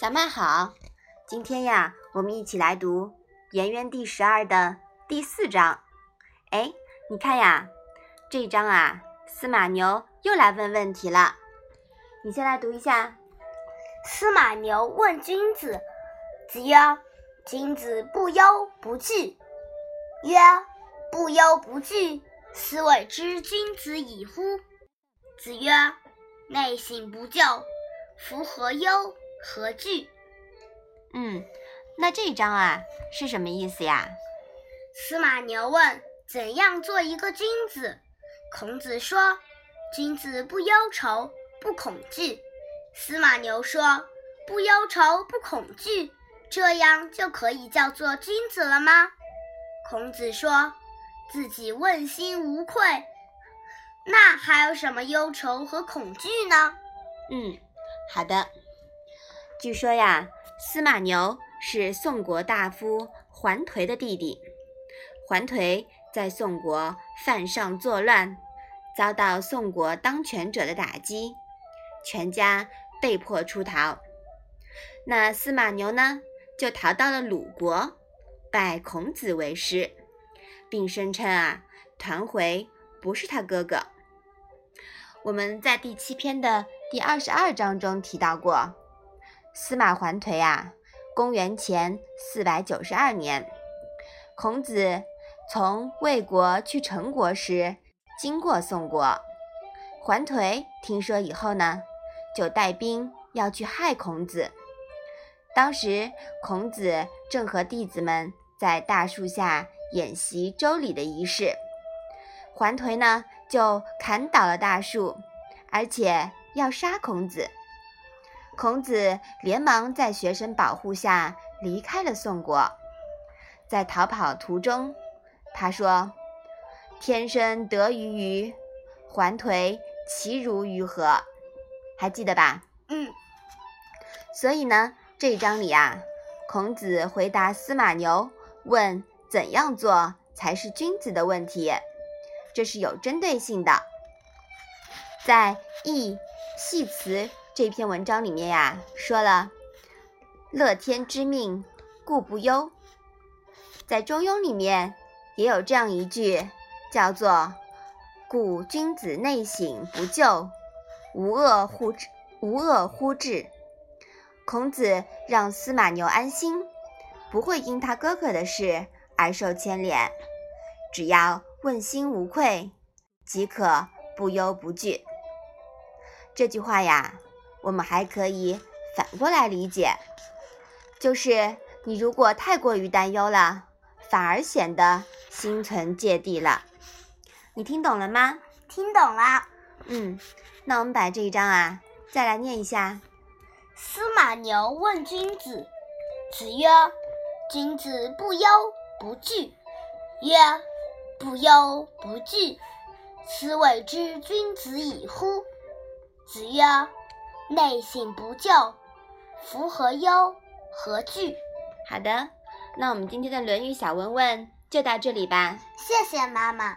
小麦好，今天呀，我们一起来读《颜渊》第十二的第四章。哎，你看呀，这一章啊，司马牛又来问问题了。你先来读一下。司马牛问君子，子曰：“君子不忧不惧。”曰：“不忧不惧，斯谓之君子矣乎？”子曰：“内省不疚，夫何忧？何惧？”嗯，那这一章啊是什么意思呀？司马牛问：“怎样做一个君子？”孔子说：“君子不忧愁，不恐惧。”司马牛说：“不忧愁，不恐惧，这样就可以叫做君子了吗？”孔子说：“自己问心无愧，那还有什么忧愁和恐惧呢？”嗯，好的。据说呀，司马牛是宋国大夫桓颓的弟弟。桓颓在宋国犯上作乱，遭到宋国当权者的打击。全家被迫出逃，那司马牛呢，就逃到了鲁国，拜孔子为师，并声称啊，团回不是他哥哥。我们在第七篇的第二十二章中提到过，司马桓颓啊，公元前四百九十二年，孔子从魏国去陈国时，经过宋国，桓颓听说以后呢。就带兵要去害孔子。当时孔子正和弟子们在大树下演习周礼的仪式，桓颓呢就砍倒了大树，而且要杀孔子。孔子连忙在学生保护下离开了宋国。在逃跑途中，他说：“天生得鱼鱼，还颓其如鱼何？”还记得吧？嗯。所以呢，这一章里啊，孔子回答司马牛问怎样做才是君子的问题，这是有针对性的。在《易系辞》这篇文章里面呀，说了“乐天之命，故不忧”。在《中庸》里面也有这样一句，叫做“故君子内省不疚”。无恶乎至，无恶乎至。孔子让司马牛安心，不会因他哥哥的事而受牵连，只要问心无愧，即可不忧不惧。这句话呀，我们还可以反过来理解，就是你如果太过于担忧了，反而显得心存芥蒂了。你听懂了吗？听懂了。嗯。那我们把这一章啊，再来念一下。司马牛问君子，子曰：“君子不忧不惧。”曰：“不忧不惧，斯谓之君子矣乎？”子曰：“内省不疚，夫何忧？何惧？”好的，那我们今天的《论语》小文文就到这里吧。谢谢妈妈。